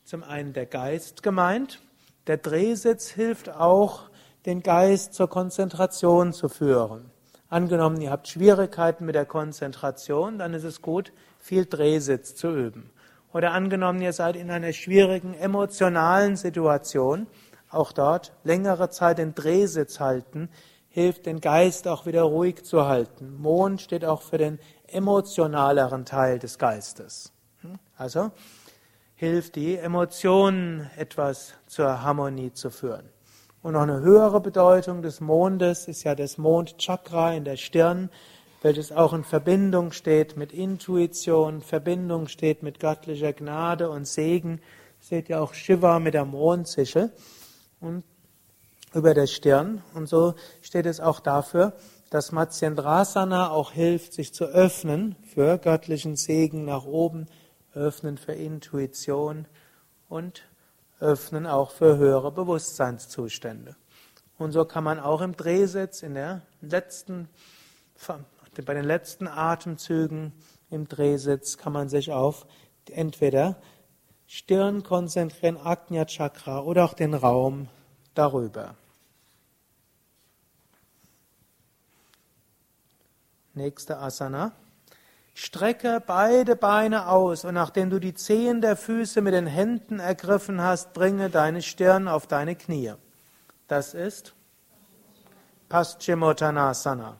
S1: zum einen der Geist gemeint. Der Drehsitz hilft auch, den Geist zur Konzentration zu führen. Angenommen, ihr habt Schwierigkeiten mit der Konzentration, dann ist es gut, viel Drehsitz zu üben. Oder angenommen, ihr seid in einer schwierigen emotionalen Situation, auch dort längere Zeit den Drehsitz halten, hilft den Geist auch wieder ruhig zu halten. Mond steht auch für den emotionaleren Teil des Geistes. Also hilft die Emotionen etwas zur Harmonie zu führen. Und noch eine höhere Bedeutung des Mondes ist ja das Mondchakra in der Stirn, welches auch in Verbindung steht mit Intuition, Verbindung steht mit göttlicher Gnade und Segen. Seht ihr auch Shiva mit der Mondsichel und über der Stirn. Und so steht es auch dafür, dass Matsyendrasana auch hilft, sich zu öffnen für göttlichen Segen nach oben, öffnen für Intuition und öffnen auch für höhere Bewusstseinszustände. Und so kann man auch im Drehsitz in der letzten bei den letzten Atemzügen im Drehsitz kann man sich auf entweder Stirn konzentrieren, Ajna Chakra oder auch den Raum darüber. Nächste Asana. Strecke beide Beine aus und nachdem du die Zehen der Füße mit den Händen ergriffen hast, bringe deine Stirn auf deine Knie. Das ist Paschimottanasana.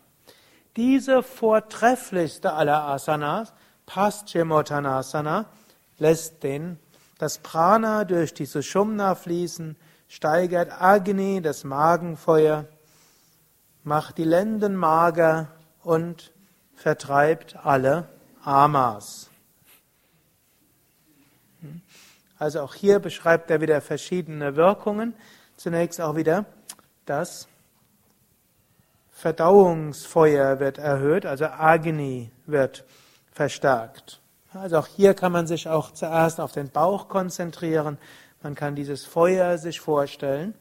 S1: Diese vortrefflichste aller Asanas, Paschimottanasana, lässt den, das Prana durch die Sushumna fließen, steigert Agni, das Magenfeuer, macht die Lenden mager und vertreibt alle Amas. Also auch hier beschreibt er wieder verschiedene Wirkungen. Zunächst auch wieder das Verdauungsfeuer wird erhöht, also Agni wird verstärkt. Also auch hier kann man sich auch zuerst auf den Bauch konzentrieren. Man kann dieses Feuer sich vorstellen.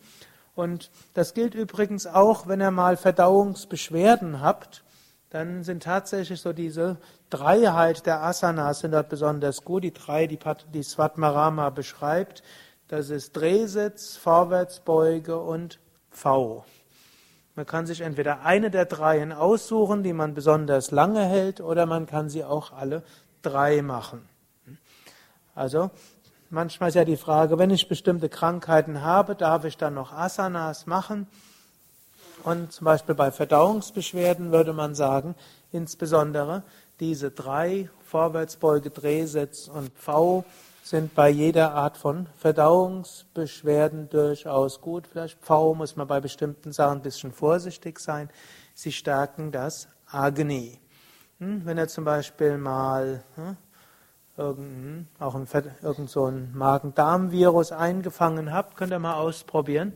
S1: Und das gilt übrigens auch, wenn ihr mal Verdauungsbeschwerden habt, dann sind tatsächlich so diese Dreiheit der Asanas sind dort besonders gut. Die drei, die, die Svatmarama beschreibt, das ist Drehsitz, Vorwärtsbeuge und V. Man kann sich entweder eine der dreien aussuchen, die man besonders lange hält, oder man kann sie auch alle drei machen. Also manchmal ist ja die Frage, wenn ich bestimmte Krankheiten habe, darf ich dann noch Asanas machen? Und zum Beispiel bei Verdauungsbeschwerden würde man sagen, insbesondere diese drei, Vorwärtsbeuge, Drehsitz und V, sind bei jeder Art von Verdauungsbeschwerden durchaus gut. Vielleicht V muss man bei bestimmten Sachen ein bisschen vorsichtig sein. Sie stärken das Agni. Hm, wenn ihr zum Beispiel mal hm, irgendein, auch ein, irgend so ein Magen-Darm-Virus eingefangen habt, könnt ihr mal ausprobieren.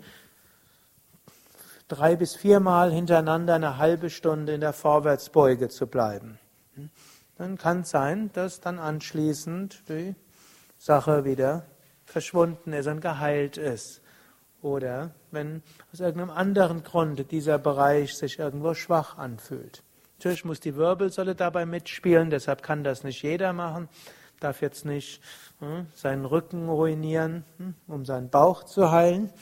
S1: Drei bis viermal hintereinander eine halbe Stunde in der Vorwärtsbeuge zu bleiben. Hm, dann kann es sein, dass dann anschließend die Sache wieder verschwunden ist und geheilt ist. Oder wenn aus irgendeinem anderen Grund dieser Bereich sich irgendwo schwach anfühlt. Natürlich muss die Wirbelsäule dabei mitspielen, deshalb kann das nicht jeder machen. Darf jetzt nicht hm, seinen Rücken ruinieren, hm, um seinen Bauch zu heilen.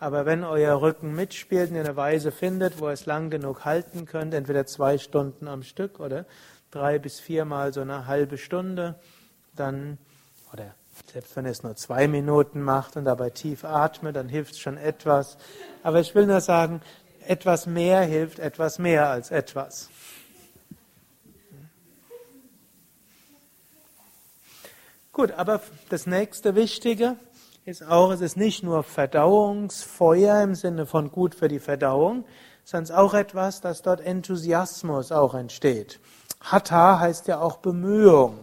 S1: Aber wenn euer Rücken mitspielt und ihr eine Weise findet, wo ihr es lang genug halten könnt, entweder zwei Stunden am Stück oder drei bis viermal so eine halbe Stunde, dann oder selbst wenn er es nur zwei Minuten macht und dabei tief atmet, dann hilft es schon etwas. Aber ich will nur sagen, etwas mehr hilft etwas mehr als etwas. Gut, aber das nächste Wichtige ist auch, es ist nicht nur Verdauungsfeuer im Sinne von gut für die Verdauung, sondern es ist auch etwas, dass dort Enthusiasmus auch entsteht. Hatha heißt ja auch Bemühung.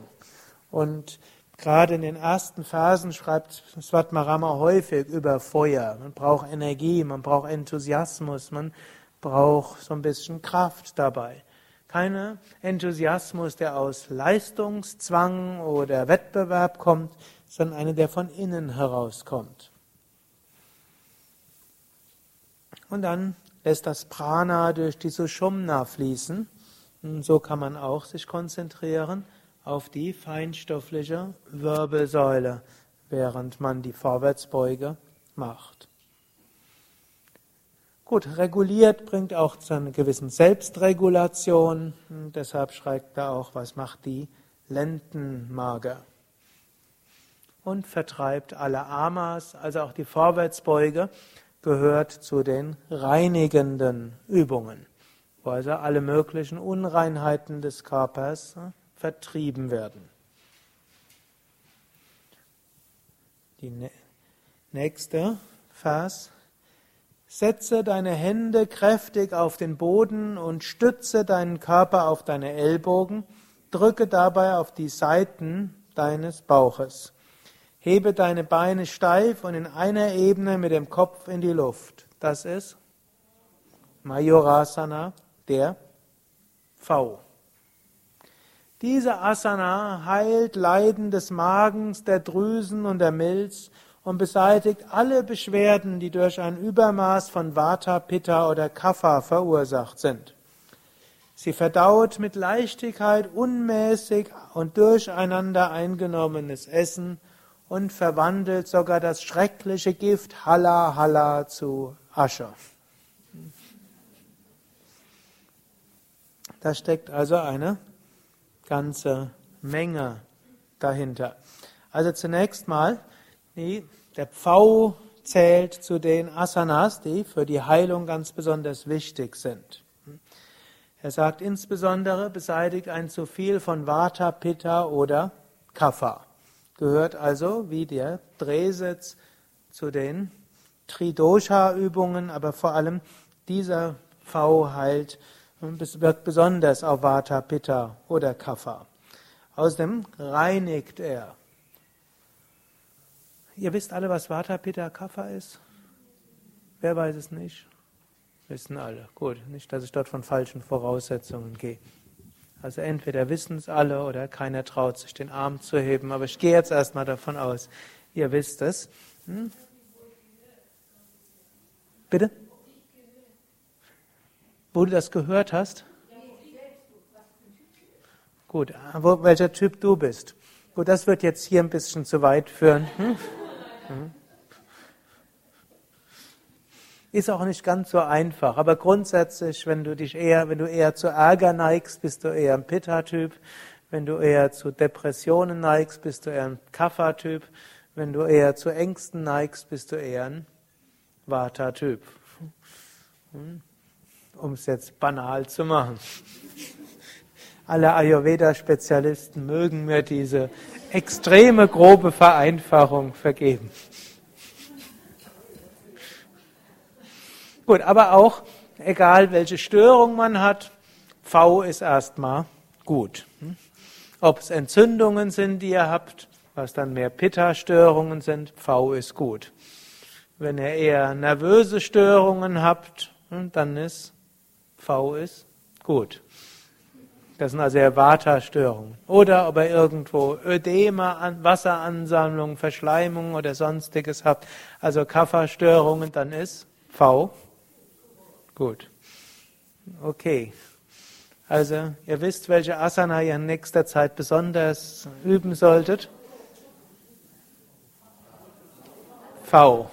S1: Und gerade in den ersten Phasen schreibt Svatmarama häufig über Feuer. Man braucht Energie, man braucht Enthusiasmus, man braucht so ein bisschen Kraft dabei. Kein Enthusiasmus, der aus Leistungszwang oder Wettbewerb kommt, sondern einer, der von innen herauskommt. Und dann lässt das Prana durch die Sushumna fließen. Und so kann man auch sich konzentrieren auf die feinstoffliche Wirbelsäule, während man die Vorwärtsbeuge macht. Gut, reguliert bringt auch zu einer gewissen Selbstregulation. Und deshalb schreibt er auch, was macht die Lendenmager. Und vertreibt alle Amas, also auch die Vorwärtsbeuge, gehört zu den reinigenden Übungen, wo also alle möglichen Unreinheiten des Körpers äh, vertrieben werden. Die nächste Vers Setze deine Hände kräftig auf den Boden und stütze deinen Körper auf deine Ellbogen, drücke dabei auf die Seiten deines Bauches. Hebe deine Beine steif und in einer Ebene mit dem Kopf in die Luft. Das ist Majorasana, der V. Diese Asana heilt Leiden des Magens, der Drüsen und der Milz und beseitigt alle Beschwerden, die durch ein Übermaß von Vata, Pitta oder Kapha verursacht sind. Sie verdaut mit Leichtigkeit unmäßig und durcheinander eingenommenes Essen und verwandelt sogar das schreckliche Gift Halla Halla zu Asche. Da steckt also eine ganze Menge dahinter. Also zunächst mal der Pfau zählt zu den Asanas, die für die Heilung ganz besonders wichtig sind. Er sagt insbesondere, beseitigt ein zu viel von Vata, Pitta oder Kapha. Gehört also wie der Drehsitz zu den Tridosha-Übungen, aber vor allem dieser V heilt und wirkt besonders auf Vata, Pitta oder Kapha. Außerdem reinigt er Ihr wisst alle, was Vata Pitta Kapha ist? Wer weiß es nicht? Wissen alle. Gut, nicht, dass ich dort von falschen Voraussetzungen gehe. Also entweder wissen es alle oder keiner traut sich den Arm zu heben. Aber ich gehe jetzt erstmal davon aus, ihr wisst es. Hm? Bitte? Wo du das gehört hast? Gut, welcher Typ du bist. Gut, das wird jetzt hier ein bisschen zu weit führen. Hm? Mhm. Ist auch nicht ganz so einfach, aber grundsätzlich, wenn du dich eher, wenn du eher zu Ärger neigst, bist du eher ein Pitta-Typ. Wenn du eher zu Depressionen neigst, bist du eher ein Kapha-Typ. Wenn du eher zu Ängsten neigst, bist du eher ein Vata-Typ. Hm? Um es jetzt banal zu machen. Alle Ayurveda-Spezialisten mögen mir diese extreme grobe Vereinfachung vergeben. Gut, aber auch, egal welche Störung man hat, V ist erstmal gut. Ob es Entzündungen sind, die ihr habt, was dann mehr Pitta-Störungen sind, V ist gut. Wenn ihr eher nervöse Störungen habt, dann ist V ist gut. Das sind also Vata-Störungen. Oder ob ihr irgendwo Ödeme, Wasseransammlung, Verschleimung oder sonstiges habt, also Kapha-Störungen, dann ist V. Gut. Okay. Also, ihr wisst, welche Asana ihr in nächster Zeit besonders üben solltet. V.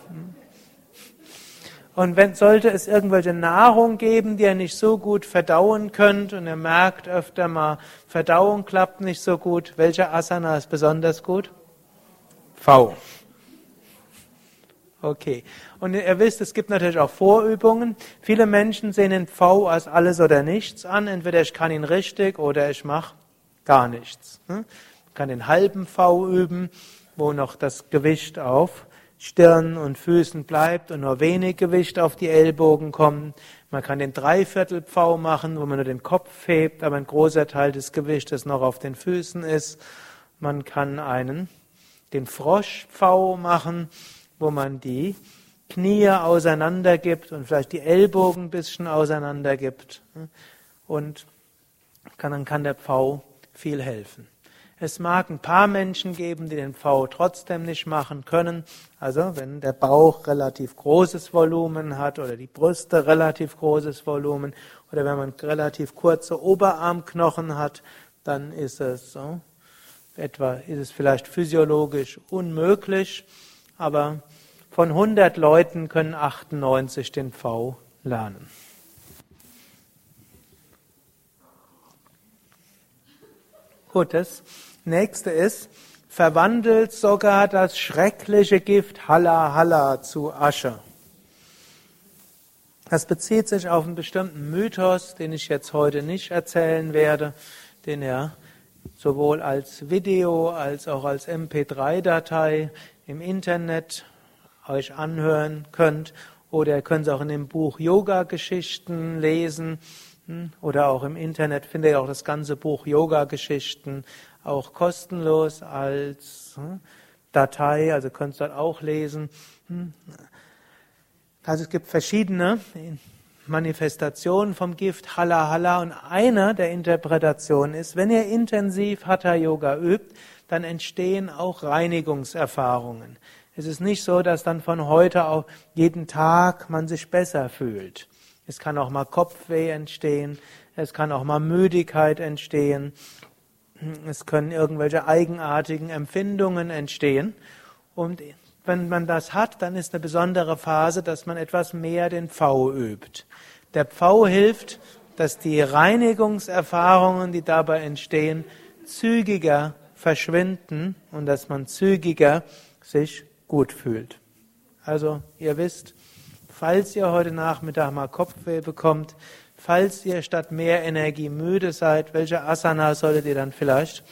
S1: Und wenn, sollte es irgendwelche Nahrung geben, die ihr nicht so gut verdauen könnt und ihr merkt öfter mal, Verdauung klappt nicht so gut, welcher Asana ist besonders gut? V. Okay. Und ihr wisst, es gibt natürlich auch Vorübungen. Viele Menschen sehen den V als alles oder nichts an. Entweder ich kann ihn richtig oder ich mache gar nichts. Ich hm? kann den halben V üben, wo noch das Gewicht auf Stirn und Füßen bleibt und nur wenig Gewicht auf die Ellbogen kommt. Man kann den Dreiviertelpfau machen, wo man nur den Kopf hebt, aber ein großer Teil des Gewichtes noch auf den Füßen ist. Man kann einen, den Froschpfau machen, wo man die Knie auseinander gibt und vielleicht die Ellbogen ein bisschen auseinander gibt. Und dann kann der Pfau viel helfen. Es mag ein paar Menschen geben, die den V trotzdem nicht machen können. Also wenn der Bauch relativ großes Volumen hat oder die Brüste relativ großes Volumen oder wenn man relativ kurze Oberarmknochen hat, dann ist es so, etwa ist es vielleicht physiologisch unmöglich, aber von 100 Leuten können 98 den V lernen. Gut, das nächste ist, verwandelt sogar das schreckliche Gift Halla Halla zu Asche. Das bezieht sich auf einen bestimmten Mythos, den ich jetzt heute nicht erzählen werde, den ihr sowohl als Video als auch als MP3-Datei im Internet euch anhören könnt. Oder ihr könnt es auch in dem Buch Yoga-Geschichten lesen oder auch im Internet findet ihr auch das ganze Buch Yoga-Geschichten auch kostenlos als hm, Datei, also könnt ihr dort auch lesen. Hm. Also es gibt verschiedene Manifestationen vom Gift Halla Halla und eine der Interpretationen ist, wenn ihr intensiv Hatha Yoga übt, dann entstehen auch Reinigungserfahrungen. Es ist nicht so, dass dann von heute auf jeden Tag man sich besser fühlt. Es kann auch mal Kopfweh entstehen, es kann auch mal Müdigkeit entstehen, es können irgendwelche eigenartigen Empfindungen entstehen. Und wenn man das hat, dann ist eine besondere Phase, dass man etwas mehr den Pfau übt. Der Pfau hilft, dass die Reinigungserfahrungen, die dabei entstehen, zügiger verschwinden und dass man zügiger sich gut fühlt. Also, ihr wisst, falls ihr heute Nachmittag mal Kopfweh bekommt, falls ihr statt mehr Energie müde seid, welche Asana solltet ihr dann vielleicht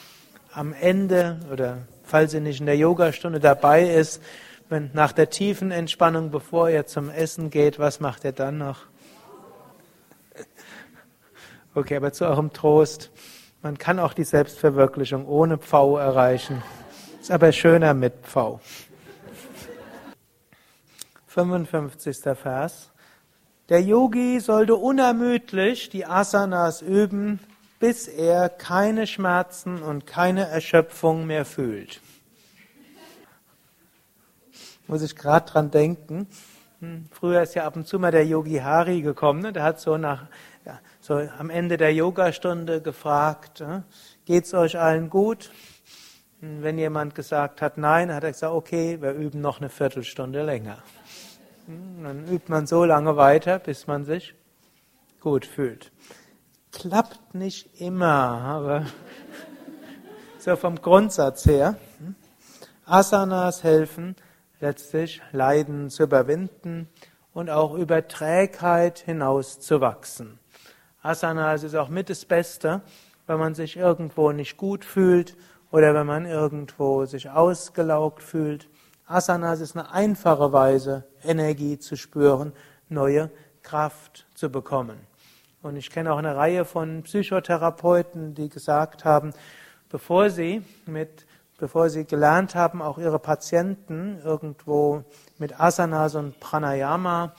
S1: am Ende oder falls ihr nicht in der Yogastunde dabei ist, wenn nach der tiefen Entspannung, bevor ihr zum Essen geht, was macht ihr dann noch? Okay, aber zu eurem Trost, man kann auch die Selbstverwirklichung ohne Pfau erreichen. Ist aber schöner mit Pfau. 55. Vers. Der Yogi sollte unermüdlich die Asanas üben, bis er keine Schmerzen und keine Erschöpfung mehr fühlt. Muss ich gerade dran denken. Hm, früher ist ja ab und zu mal der Yogi Hari gekommen. Ne? Der hat so nach, ja, so am Ende der Yogastunde gefragt, ne? geht's euch allen gut? Hm, wenn jemand gesagt hat nein, hat er gesagt, okay, wir üben noch eine Viertelstunde länger. Dann übt man so lange weiter, bis man sich gut fühlt. Klappt nicht immer, aber so vom Grundsatz her. Asanas helfen letztlich Leiden zu überwinden und auch über Trägheit hinaus zu wachsen. Asanas ist auch mit das Beste, wenn man sich irgendwo nicht gut fühlt oder wenn man irgendwo sich ausgelaugt fühlt Asanas ist eine einfache Weise, Energie zu spüren, neue Kraft zu bekommen. Und ich kenne auch eine Reihe von Psychotherapeuten, die gesagt haben, bevor sie mit, bevor sie gelernt haben, auch ihre Patienten irgendwo mit Asanas und Pranayama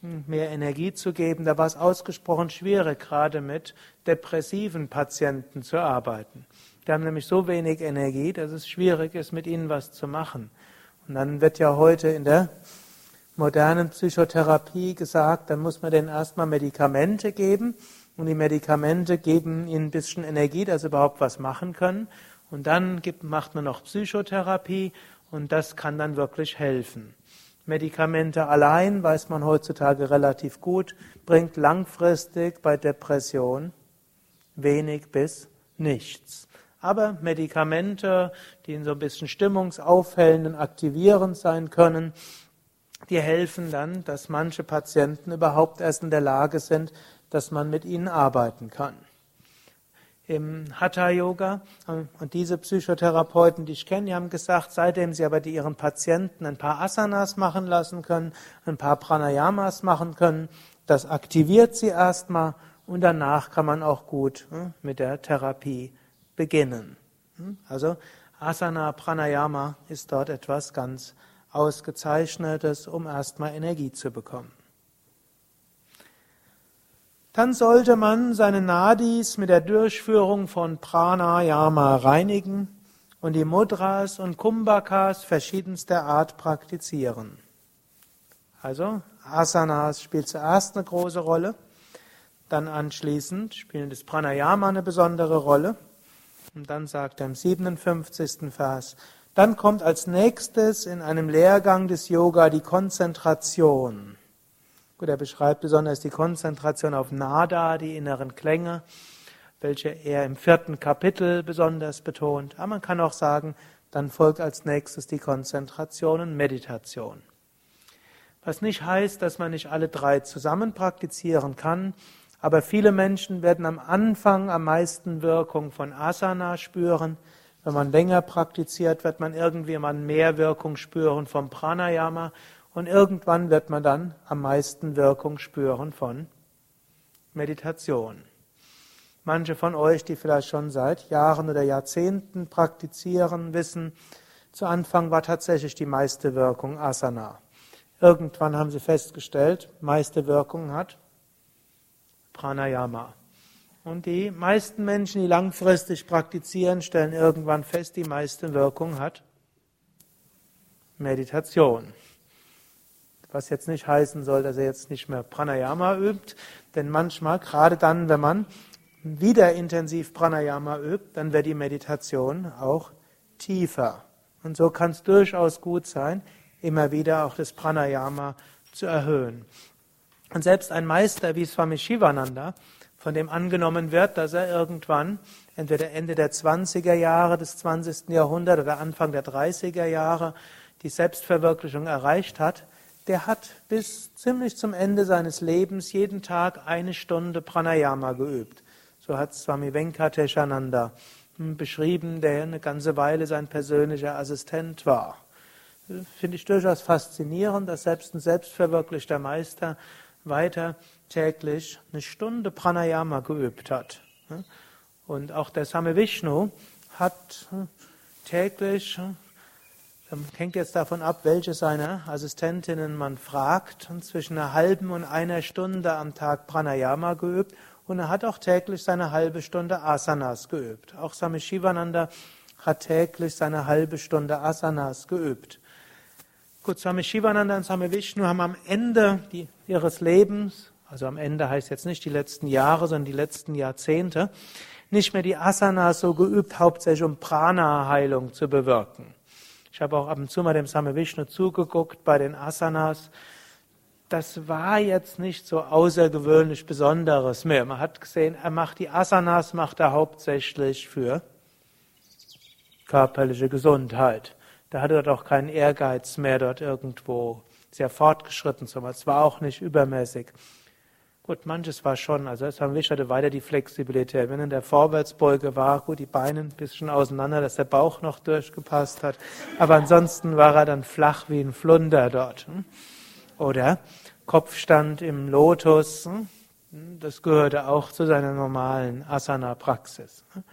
S1: mehr Energie zu geben, da war es ausgesprochen schwierig, gerade mit depressiven Patienten zu arbeiten. Die haben nämlich so wenig Energie, dass es schwierig ist, mit ihnen was zu machen. Und dann wird ja heute in der modernen Psychotherapie gesagt, dann muss man denen erstmal Medikamente geben und die Medikamente geben ihnen ein bisschen Energie, dass sie überhaupt was machen können. Und dann gibt, macht man noch Psychotherapie und das kann dann wirklich helfen. Medikamente allein, weiß man heutzutage relativ gut, bringt langfristig bei Depression wenig bis nichts. Aber Medikamente, die in so ein bisschen stimmungsaufhellend und aktivierend sein können, die helfen dann, dass manche Patienten überhaupt erst in der Lage sind, dass man mit ihnen arbeiten kann. im Hatha Yoga. Und diese Psychotherapeuten, die ich kenne, die haben gesagt, seitdem sie aber die ihren Patienten ein paar Asanas machen lassen können, ein paar Pranayamas machen können, das aktiviert sie erstmal und danach kann man auch gut hm, mit der Therapie beginnen. Hm, also Asana Pranayama ist dort etwas ganz Ausgezeichnetes, um erstmal Energie zu bekommen. Dann sollte man seine Nadis mit der Durchführung von Pranayama reinigen und die Mudras und Kumbhakas verschiedenster Art praktizieren. Also Asanas spielt zuerst eine große Rolle, dann anschließend spielt das Pranayama eine besondere Rolle. Und dann sagt er im 57. Vers, dann kommt als nächstes in einem Lehrgang des Yoga die Konzentration. Gut, er beschreibt besonders die Konzentration auf Nada, die inneren Klänge, welche er im vierten Kapitel besonders betont. Aber man kann auch sagen, dann folgt als nächstes die Konzentration und Meditation. Was nicht heißt, dass man nicht alle drei zusammen praktizieren kann, aber viele Menschen werden am Anfang am meisten Wirkung von Asana spüren. Wenn man länger praktiziert, wird man irgendwie mal mehr Wirkung spüren vom Pranayama und irgendwann wird man dann am meisten Wirkung spüren von Meditation. Manche von euch, die vielleicht schon seit Jahren oder Jahrzehnten praktizieren, wissen, zu Anfang war tatsächlich die meiste Wirkung Asana. Irgendwann haben sie festgestellt, meiste Wirkung hat Pranayama. Und die meisten Menschen, die langfristig praktizieren, stellen irgendwann fest, die meiste Wirkung hat Meditation. Was jetzt nicht heißen soll, dass er jetzt nicht mehr Pranayama übt, denn manchmal, gerade dann, wenn man wieder intensiv Pranayama übt, dann wird die Meditation auch tiefer. Und so kann es durchaus gut sein, immer wieder auch das Pranayama zu erhöhen. Und selbst ein Meister wie Swami Shivananda, von dem angenommen wird, dass er irgendwann, entweder Ende der 20er Jahre des 20. Jahrhunderts oder Anfang der 30er Jahre, die Selbstverwirklichung erreicht hat, der hat bis ziemlich zum Ende seines Lebens jeden Tag eine Stunde Pranayama geübt. So hat Swami Venkateshananda beschrieben, der eine ganze Weile sein persönlicher Assistent war. Finde ich durchaus faszinierend, dass selbst ein selbstverwirklichter Meister weiter täglich eine Stunde Pranayama geübt hat. Und auch der Same Vishnu hat täglich hängt jetzt davon ab, welche seiner Assistentinnen man fragt. Zwischen einer halben und einer Stunde am Tag Pranayama geübt. Und er hat auch täglich seine halbe Stunde Asanas geübt. Auch Swami Shivananda hat täglich seine halbe Stunde Asanas geübt. Gut, Swami Shivananda und Swami Vishnu haben am Ende ihres Lebens, also am Ende heißt jetzt nicht die letzten Jahre, sondern die letzten Jahrzehnte, nicht mehr die Asanas so geübt, hauptsächlich um Prana-Heilung zu bewirken. Ich habe auch ab und zu mal dem Same Vishnu zugeguckt bei den Asanas. Das war jetzt nicht so außergewöhnlich Besonderes mehr. Man hat gesehen, er macht die Asanas, macht er hauptsächlich für körperliche Gesundheit. Da hatte er doch keinen Ehrgeiz mehr, dort irgendwo sehr fortgeschritten zu sein. Es war auch nicht übermäßig. Gut, manches war schon, also es hatte weiter die Flexibilität. Wenn in der Vorwärtsbeuge war, gut, die Beine ein bisschen auseinander, dass der Bauch noch durchgepasst hat. Aber ansonsten war er dann flach wie ein Flunder dort. Hm? Oder Kopfstand im Lotus, hm? das gehörte auch zu seiner normalen Asana-Praxis. Hm?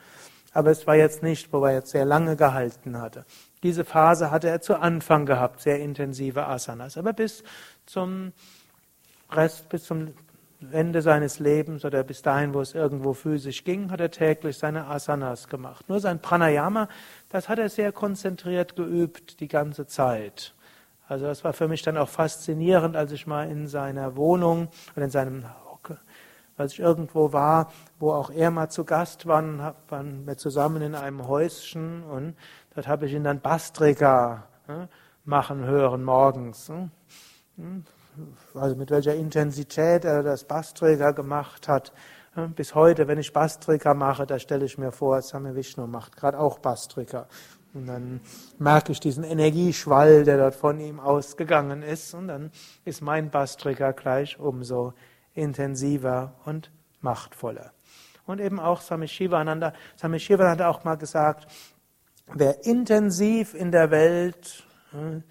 S1: Aber es war jetzt nicht, wo er jetzt sehr lange gehalten hatte. Diese Phase hatte er zu Anfang gehabt, sehr intensive Asanas. Aber bis zum Rest, bis zum Ende seines Lebens oder bis dahin, wo es irgendwo physisch ging, hat er täglich seine Asanas gemacht. Nur sein Pranayama, das hat er sehr konzentriert geübt die ganze Zeit. Also das war für mich dann auch faszinierend, als ich mal in seiner Wohnung oder in seinem als ich irgendwo war, wo auch er mal zu Gast war, waren wir zusammen in einem Häuschen und dort habe ich ihn dann Bastrika hm, machen hören morgens. Hm. Hm also mit welcher Intensität er das Basträger gemacht hat. Bis heute, wenn ich Basträger mache, da stelle ich mir vor, Same Vishnu macht gerade auch Basträger. Und dann merke ich diesen Energieschwall, der dort von ihm ausgegangen ist. Und dann ist mein Basträger gleich umso intensiver und machtvoller. Und eben auch Swami Shivananda, Swami Shivananda hat auch mal gesagt, wer intensiv in der Welt hm,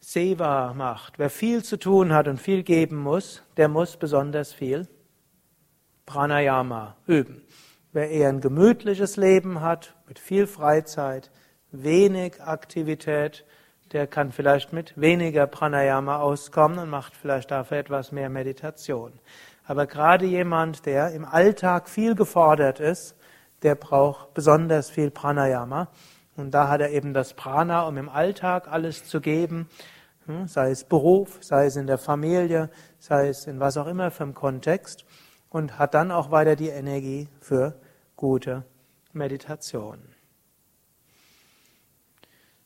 S1: Seva macht, wer viel zu tun hat und viel geben muss, der muss besonders viel Pranayama üben. Wer eher ein gemütliches Leben hat, mit viel Freizeit, wenig Aktivität, der kann vielleicht mit weniger Pranayama auskommen und macht vielleicht dafür etwas mehr Meditation. Aber gerade jemand, der im Alltag viel gefordert ist, der braucht besonders viel Pranayama. Und da hat er eben das Prana, um im Alltag alles zu geben, hm, sei es Beruf, sei es in der Familie, sei es in was auch immer für einen Kontext, und hat dann auch weiter die Energie für gute Meditation.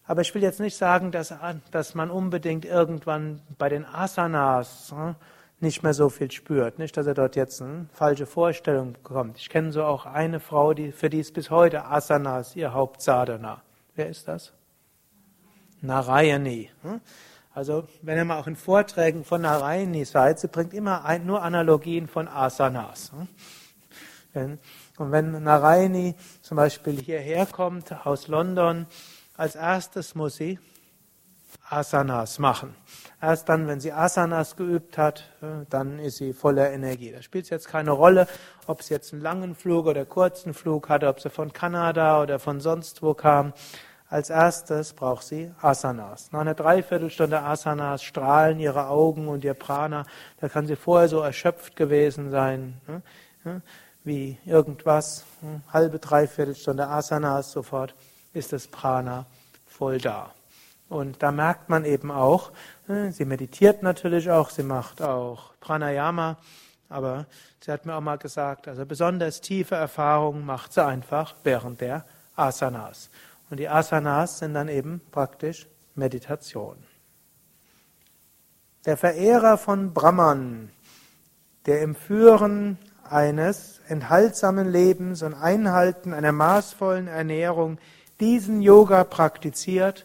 S1: Aber ich will jetzt nicht sagen, dass, dass man unbedingt irgendwann bei den Asanas hm, nicht mehr so viel spürt. Nicht, dass er dort jetzt eine falsche Vorstellung bekommt. Ich kenne so auch eine Frau, die, für die ist bis heute Asanas ihr Hauptsadhana. Wer ist das? Narayani. Hm? Also, wenn ihr mal auch in Vorträgen von Narayani seid, sie bringt immer ein, nur Analogien von Asanas. Hm? Und wenn Narayani zum Beispiel hierher kommt aus London, als erstes muss sie Asanas machen. Erst dann, wenn sie Asanas geübt hat, äh, dann ist sie voller Energie. Da spielt es jetzt keine Rolle, ob sie jetzt einen langen Flug oder kurzen Flug hatte, ob sie von Kanada oder von sonst wo kam. Als erstes braucht sie Asanas. Nach einer Dreiviertelstunde Asanas strahlen ihre Augen und ihr Prana. Da kann sie vorher so erschöpft gewesen sein, ne? wie irgendwas. Halbe, Dreiviertelstunde Asanas, sofort ist das Prana voll da. Und da merkt man eben auch, ne, sie meditiert natürlich auch, sie macht auch Pranayama, aber sie hat mir auch mal gesagt, also besonders tiefe Erfahrungen macht sie einfach während der Asanas. Und die Asanas sind dann eben praktisch Meditation. Der Verehrer von Brahman, der im Führen eines enthaltsamen Lebens und Einhalten einer maßvollen Ernährung diesen Yoga praktiziert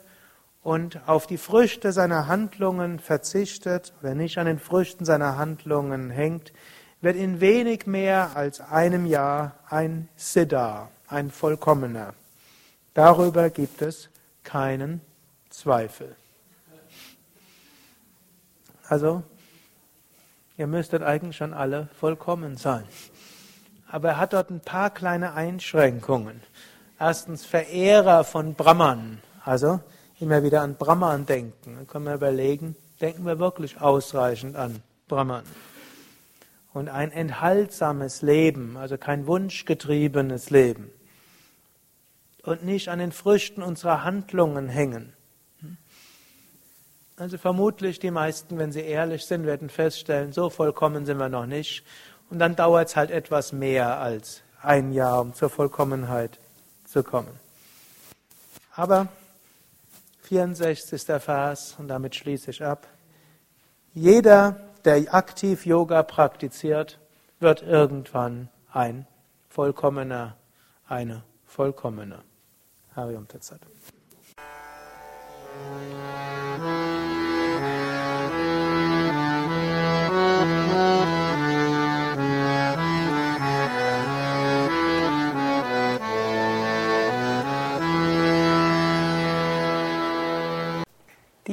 S1: und auf die Früchte seiner Handlungen verzichtet oder nicht an den Früchten seiner Handlungen hängt, wird in wenig mehr als einem Jahr ein Siddha, ein Vollkommener. Darüber gibt es keinen Zweifel. Also, ihr müsstet eigentlich schon alle vollkommen sein. Aber er hat dort ein paar kleine Einschränkungen. Erstens Verehrer von Brahman, also immer wieder an Brahman denken. Dann können wir überlegen, denken wir wirklich ausreichend an Brahman. Und ein enthaltsames Leben, also kein wunschgetriebenes Leben. Und nicht an den Früchten unserer Handlungen hängen. Also vermutlich die meisten, wenn sie ehrlich sind, werden feststellen, so vollkommen sind wir noch nicht. Und dann dauert es halt etwas mehr als ein Jahr, um zur Vollkommenheit zu kommen. Aber 64. Vers, und damit schließe ich ab. Jeder, der aktiv Yoga praktiziert, wird irgendwann ein Vollkommener, eine Vollkommene. Harium Tatsat.